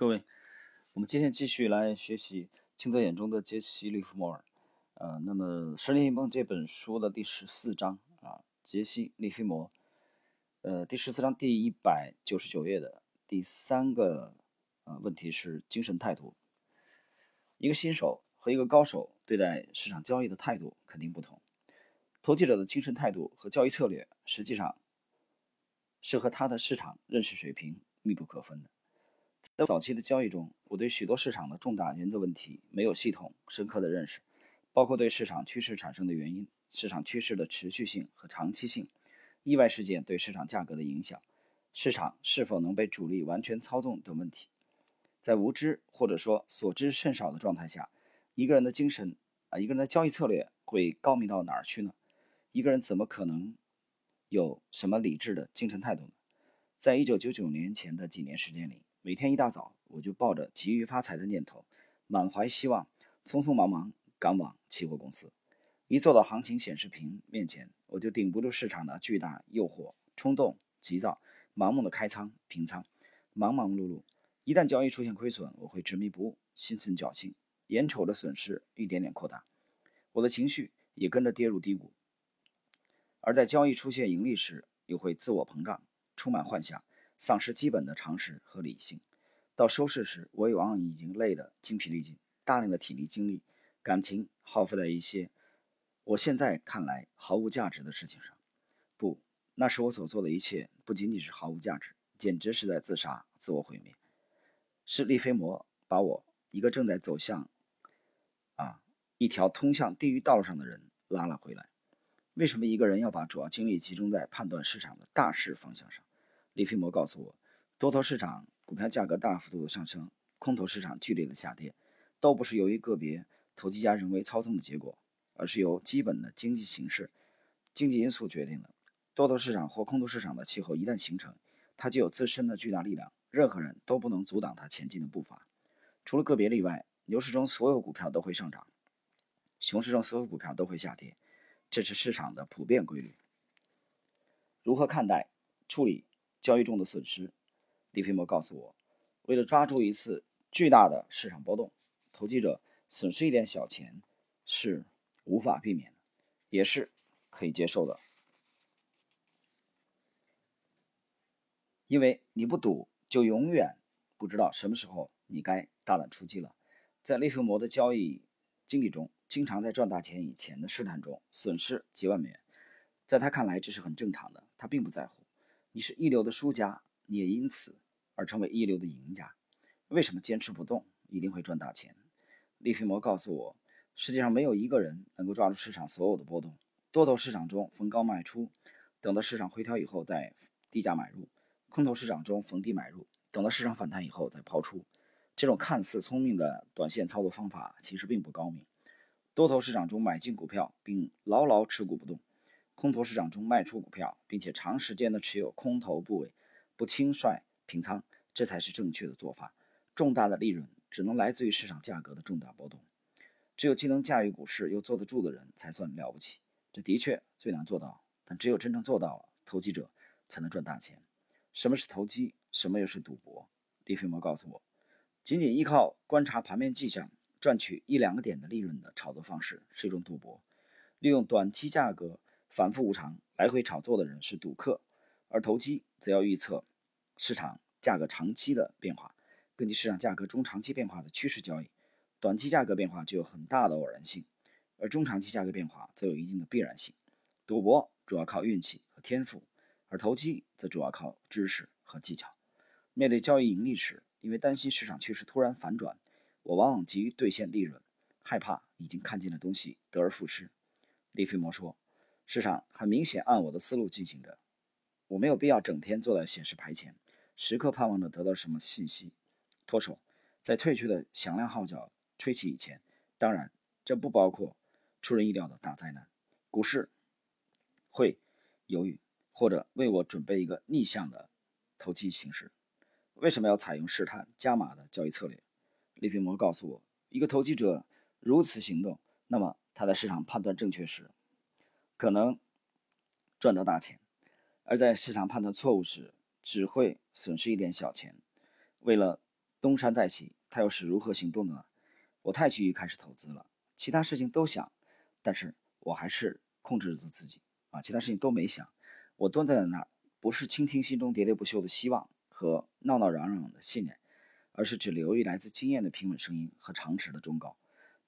各位，我们今天继续来学习清泽眼中的杰西·利弗莫尔。呃，那么《十年一梦》这本书的第十四章啊，杰西·利弗莫。呃，第十四章第一百九十九页的第三个呃问题是精神态度。一个新手和一个高手对待市场交易的态度肯定不同。投机者的精神态度和交易策略实际上是和他的市场认识水平密不可分的。在早期的交易中，我对许多市场的重大原则问题没有系统深刻的认识，包括对市场趋势产生的原因、市场趋势的持续性和长期性、意外事件对市场价格的影响、市场是否能被主力完全操纵等问题。在无知或者说所知甚少的状态下，一个人的精神啊，一个人的交易策略会高明到哪儿去呢？一个人怎么可能有什么理智的精神态度呢？在一九九九年前的几年时间里。每天一大早，我就抱着急于发财的念头，满怀希望，匆匆忙忙赶往期货公司。一坐到行情显示屏面前，我就顶不住市场的巨大诱惑，冲动、急躁、盲目的开仓平仓，忙忙碌碌。一旦交易出现亏损，我会执迷不悟，心存侥幸，眼瞅着损失一点点扩大，我的情绪也跟着跌入低谷。而在交易出现盈利时，又会自我膨胀，充满幻想。丧失基本的常识和理性，到收市时，我也往往已经累得精疲力尽，大量的体力、精力、感情耗费在一些我现在看来毫无价值的事情上。不，那时我所做的一切不仅仅是毫无价值，简直是在自杀、自我毁灭。是利菲摩把我一个正在走向啊一条通向地狱道路上的人拉了回来。为什么一个人要把主要精力集中在判断市场的大势方向上？利菲摩告诉我，多头市场股票价格大幅度的上升，空头市场剧烈的下跌，都不是由于个别投机家人为操纵的结果，而是由基本的经济形势、经济因素决定的。多头市场或空头市场的气候一旦形成，它就有自身的巨大力量，任何人都不能阻挡它前进的步伐。除了个别例外，牛市中所有股票都会上涨，熊市中所有股票都会下跌，这是市场的普遍规律。如何看待、处理？交易中的损失，李飞摩告诉我，为了抓住一次巨大的市场波动，投机者损失一点小钱是无法避免的，也是可以接受的。因为你不赌，就永远不知道什么时候你该大胆出击了。在利弗摩的交易经历中，经常在赚大钱以前的试探中损失几万美元，在他看来这是很正常的，他并不在乎。你是一流的输家，你也因此而成为一流的赢家。为什么坚持不动一定会赚大钱？利弗摩告诉我，世界上没有一个人能够抓住市场所有的波动。多头市场中逢高卖出，等到市场回调以后再低价买入；空头市场中逢低买入，等到市场反弹以后再抛出。这种看似聪明的短线操作方法其实并不高明。多头市场中买进股票并牢牢持股不动。空头市场中卖出股票，并且长时间的持有空头部位，不轻率平仓，这才是正确的做法。重大的利润只能来自于市场价格的重大波动。只有既能驾驭股市又坐得住的人才算了不起。这的确最难做到，但只有真正做到了，投机者才能赚大钱。什么是投机？什么又是赌博？利菲摩告诉我，仅仅依靠观察盘面迹象赚取一两个点的利润的炒作方式是一种赌博。利用短期价格。反复无常、来回炒作的人是赌客，而投机则要预测市场价格长期的变化，根据市场价格中长期变化的趋势交易。短期价格变化具有很大的偶然性，而中长期价格变化则有一定的必然性。赌博主要靠运气和天赋，而投机则主要靠知识和技巧。面对交易盈利时，因为担心市场趋势突然反转，我往往急于兑现利润，害怕已经看见的东西得而复失。利菲摩说。市场很明显按我的思路进行着，我没有必要整天坐在显示牌前，时刻盼望着得到什么信息。脱手，在退去的响亮号角吹起以前，当然这不包括出人意料的大灾难，股市会犹豫或者为我准备一个逆向的投机形式。为什么要采用试探加码的交易策略？利弗摩告诉我，一个投机者如此行动，那么他在市场判断正确时。可能赚到大钱，而在市场判断错误时，只会损失一点小钱。为了东山再起，他又是如何行动的呢？我太急于开始投资了，其他事情都想，但是我还是控制住自己啊，其他事情都没想。我蹲在那儿，不是倾听心中喋喋不休的希望和闹闹嚷嚷的信念，而是只留意来自经验的平稳声音和常识的忠告。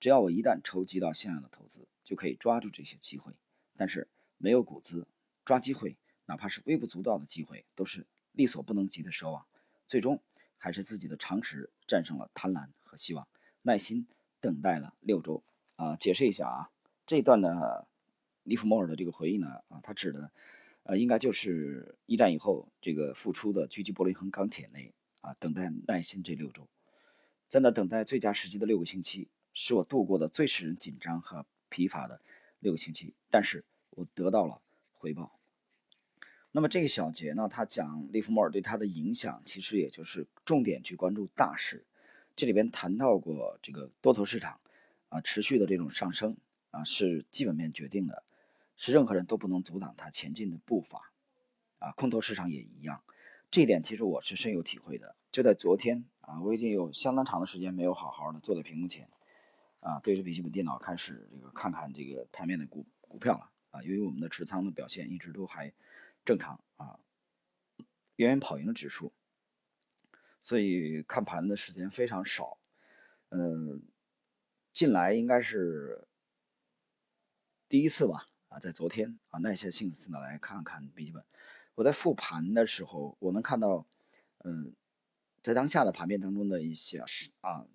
只要我一旦筹集到像样的投资，就可以抓住这些机会。但是没有股资，抓机会，哪怕是微不足道的机会，都是力所不能及的奢望。最终还是自己的常识战胜了贪婪和希望。耐心等待了六周啊！解释一下啊，这段呢，利弗莫尔的这个回忆呢啊，他指的呃，应该就是一战以后这个复出的狙击柏林恒钢铁内啊，等待耐心这六周，在那等待最佳时机的六个星期，是我度过的最使人紧张和疲乏的六个星期，但是我得到了回报。那么这个小节呢，他讲利弗莫尔对他的影响，其实也就是重点去关注大事。这里边谈到过这个多头市场，啊，持续的这种上升啊，是基本面决定的，是任何人都不能阻挡它前进的步伐，啊，空头市场也一样。这一点其实我是深有体会的。就在昨天啊，我已经有相当长的时间没有好好的坐在屏幕前，啊，对着笔记本电脑开始这个看看这个盘面的股股票了啊，由于我们的持仓的表现一直都还正常啊，远远跑赢了指数。所以看盘的时间非常少，嗯，进来应该是第一次吧，啊，在昨天啊耐下性子呢来看看笔记本。我在复盘的时候，我能看到，嗯，在当下的盘面当中的一些是啊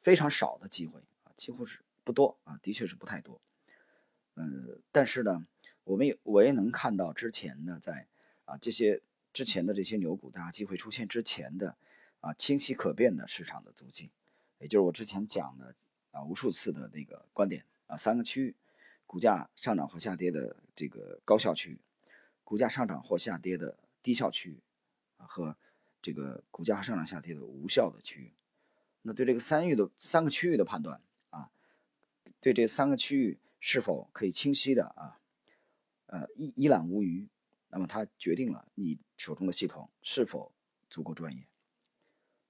非常少的机会，几乎是不多啊，的确是不太多。嗯，但是呢，我们也我也能看到之前呢，在啊这些之前的这些牛股大家机会出现之前的。啊，清晰可辨的市场的足迹，也就是我之前讲的啊无数次的那个观点啊，三个区域，股价上涨或下跌的这个高效区域，股价上涨或下跌的低效区域，啊和这个股价上涨下跌的无效的区域。那对这个三域的三个区域的判断，对这三个区域是否可以清晰的啊，呃一一览无余，那么它决定了你手中的系统是否足够专业。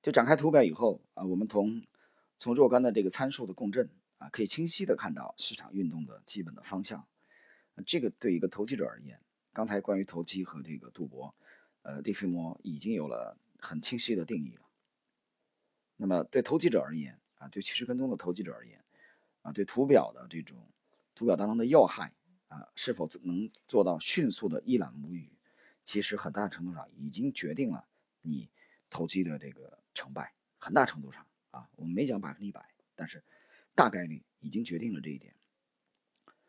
就展开图表以后啊，我们从从若干的这个参数的共振啊，可以清晰的看到市场运动的基本的方向。这个对一个投机者而言，刚才关于投机和这个赌博，呃，利弗莫已经有了很清晰的定义了。那么对投机者而言啊，对趋势跟踪的投机者而言啊，对图表的这种图表当中的要害啊，是否能做到迅速的一览无余，其实很大程度上已经决定了你投机的这个。成败很大程度上啊，我们没讲百分之一百，但是大概率已经决定了这一点。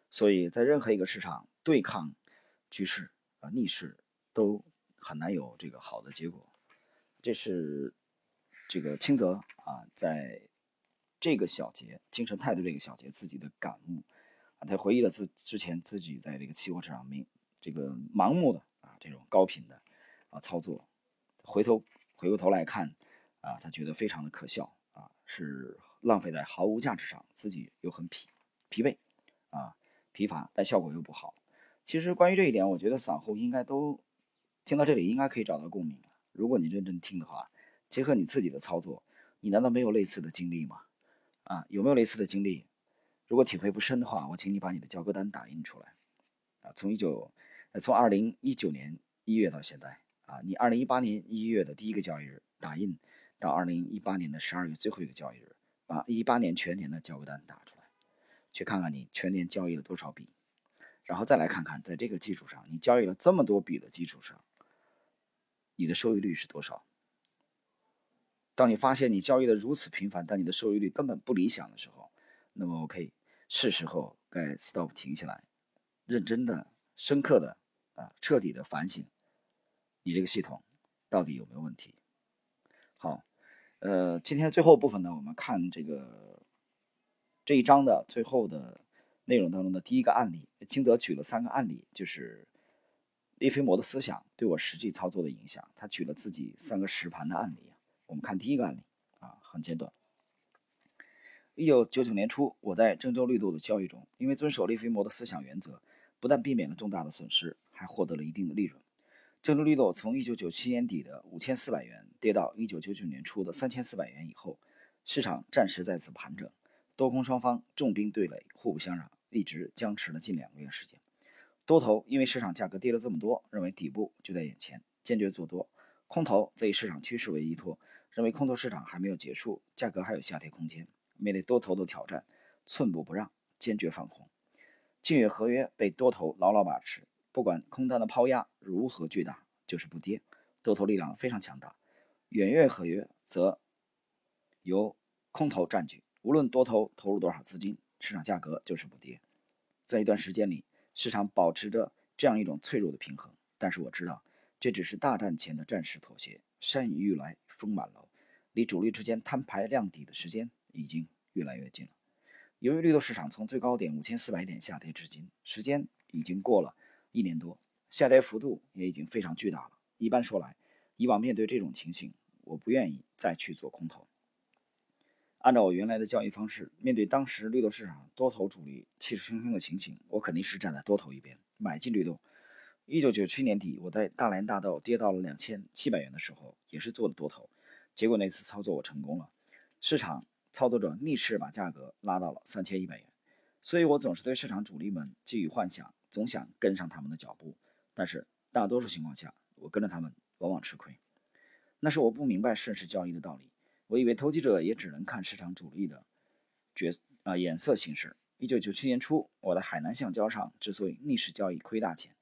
所以在任何一个市场对抗局势啊逆势都很难有这个好的结果。这是这个清泽啊在这个小节精神态度这个小节自己的感悟啊，他回忆了自之前自己在这个期货市场明这个盲目的啊这种高频的啊操作，回头回过头来看。啊，他觉得非常的可笑啊，是浪费在毫无价值上，自己又很疲疲惫啊，疲乏，但效果又不好。其实关于这一点，我觉得散户应该都听到这里，应该可以找到共鸣。如果你认真听的话，结合你自己的操作，你难道没有类似的经历吗？啊，有没有类似的经历？如果体会不深的话，我请你把你的交割单打印出来啊。从一九，从二零一九年一月到现在啊，你二零一八年一月的第一个交易日打印。到二零一八年的十二月最后一个交易日，把一八年全年的交割单打出来，去看看你全年交易了多少笔，然后再来看看在这个基础上，你交易了这么多笔的基础上，你的收益率是多少？当你发现你交易的如此频繁，但你的收益率根本不理想的时候，那么 OK，是时候该 stop 停下来，认真的、深刻的啊，彻底的反省，你这个系统到底有没有问题？好，呃，今天最后部分呢，我们看这个这一章的最后的内容当中的第一个案例，金德举了三个案例，就是利菲摩的思想对我实际操作的影响。他举了自己三个实盘的案例。我们看第一个案例啊，很简短。一九九九年初，我在郑州绿度的交易中，因为遵守利菲摩的思想原则，不但避免了重大的损失，还获得了一定的利润。郑州绿豆从1997年底的5400元跌到1999年初的3400元以后，市场暂时在此盘整，多空双方重兵对垒，互不相让，一直僵持了近两个月时间。多头因为市场价格跌了这么多，认为底部就在眼前，坚决做多；空头则以市场趋势为依托，认为空头市场还没有结束，价格还有下跌空间。面对多头的挑战，寸步不让，坚决放空。近月合约被多头牢牢把持。不管空单的抛压如何巨大，就是不跌，多头力量非常强大。远月合约则由空头占据，无论多头投入多少资金，市场价格就是不跌。在一段时间里，市场保持着这样一种脆弱的平衡。但是我知道，这只是大战前的暂时妥协。山雨欲来风满楼，离主力之间摊牌亮底的时间已经越来越近了。由于绿豆市场从最高点五千四百点下跌至今，时间已经过了。一年多，下跌幅度也已经非常巨大了。一般说来，以往面对这种情形，我不愿意再去做空头。按照我原来的交易方式，面对当时绿豆市场多头主力气势汹汹的情形，我肯定是站在多头一边，买进绿豆。一九九七年底，我在大连大豆跌到了两千七百元的时候，也是做的多头。结果那次操作我成功了，市场操作者逆势把价格拉到了三千一百元。所以我总是对市场主力们寄予幻想。总想跟上他们的脚步，但是大多数情况下，我跟着他们往往吃亏。那是我不明白顺势交易的道理。我以为投机者也只能看市场主力的角啊眼色行事。一九九七年初，我在海南橡胶上之所以逆势交易亏大钱，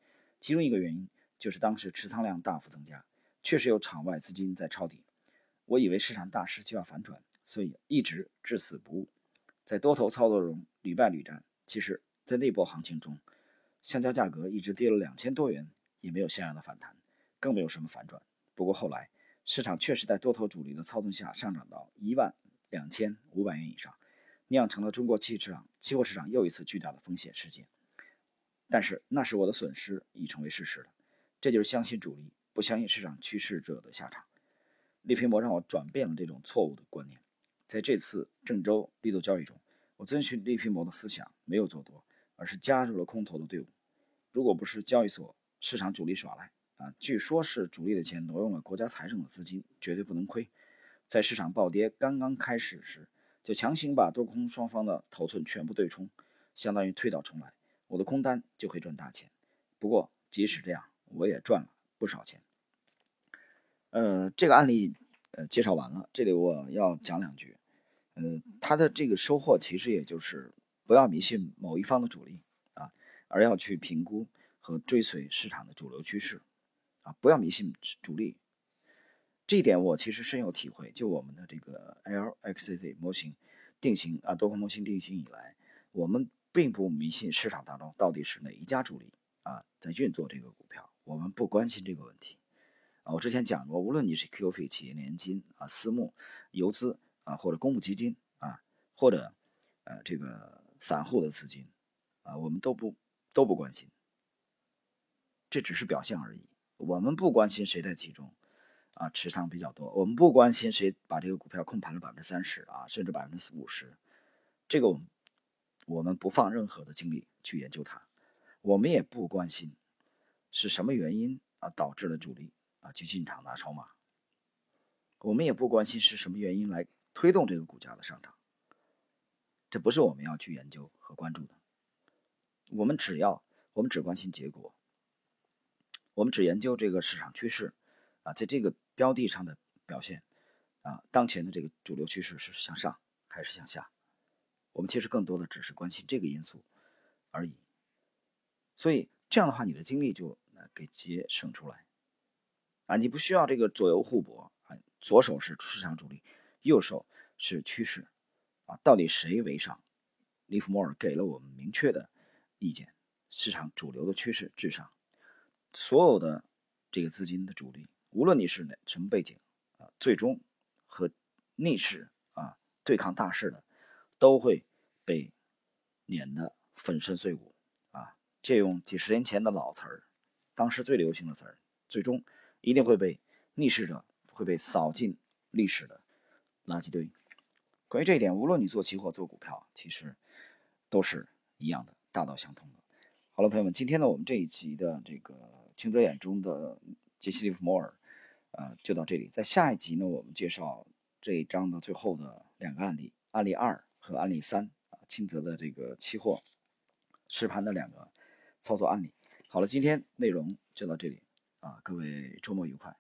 其中一个原因就是当时持仓量大幅增加，确实有场外资金在抄底。我以为市场大势就要反转，所以一直至死不悟，在多头操作中屡败屡战。其实，在那波行情中，橡胶价格一直跌了两千多元，也没有像样的反弹，更没有什么反转。不过后来市场确实在多头主力的操纵下上涨到一万两千五百元以上，酿成了中国期市场期货市场又一次巨大的风险事件。但是那时我的损失已成为事实了。这就是相信主力不相信市场趋势者的下场。利皮膜让我转变了这种错误的观念。在这次郑州绿豆交易中，我遵循利皮膜的思想，没有做多。而是加入了空头的队伍。如果不是交易所市场主力耍赖啊，据说是主力的钱挪用了国家财政的资金，绝对不能亏。在市场暴跌刚刚开始时，就强行把多空双方的头寸全部对冲，相当于推倒重来，我的空单就可以赚大钱。不过即使这样，我也赚了不少钱。呃，这个案例呃介绍完了，这里我要讲两句。呃，他的这个收获其实也就是。不要迷信某一方的主力啊，而要去评估和追随市场的主流趋势啊！不要迷信主力，这一点我其实深有体会。就我们的这个 LXZ 模型定型啊，多空模型定型以来，我们并不迷信市场当中到底是哪一家主力啊在运作这个股票，我们不关心这个问题啊。我之前讲过，无论你是 QF 企业年金啊、私募、游资啊，或者公募基金啊，或者呃这个。散户的资金，啊，我们都不都不关心，这只是表象而已。我们不关心谁在其中，啊，持仓比较多。我们不关心谁把这个股票控盘了百分之三十啊，甚至百分之五十，这个我们我们不放任何的精力去研究它。我们也不关心是什么原因啊导致了主力啊去进场拿筹码。我们也不关心是什么原因来推动这个股价的上涨。这不是我们要去研究和关注的，我们只要我们只关心结果，我们只研究这个市场趋势啊，在这个标的上的表现啊，当前的这个主流趋势是向上还是向下？我们其实更多的只是关心这个因素而已。所以这样的话，你的精力就给节省出来啊，你不需要这个左右互搏啊，左手是市场主力，右手是趋势。啊，到底谁为上？利弗莫尔给了我们明确的意见：市场主流的趋势至上。所有的这个资金的主力，无论你是哪什么背景啊，最终和逆势啊对抗大势的，都会被碾得粉身碎骨啊！借用几十年前的老词儿，当时最流行的词儿，最终一定会被逆势者会被扫进历史的垃圾堆。关于这一点，无论你做期货做股票，其实都是一样的，大道相通的。好了，朋友们，今天呢，我们这一集的这个清泽眼中的杰西·利弗莫尔，呃，就到这里。在下一集呢，我们介绍这一章的最后的两个案例，案例二和案例三啊，轻则的这个期货实盘的两个操作案例。好了，今天内容就到这里啊，各位周末愉快。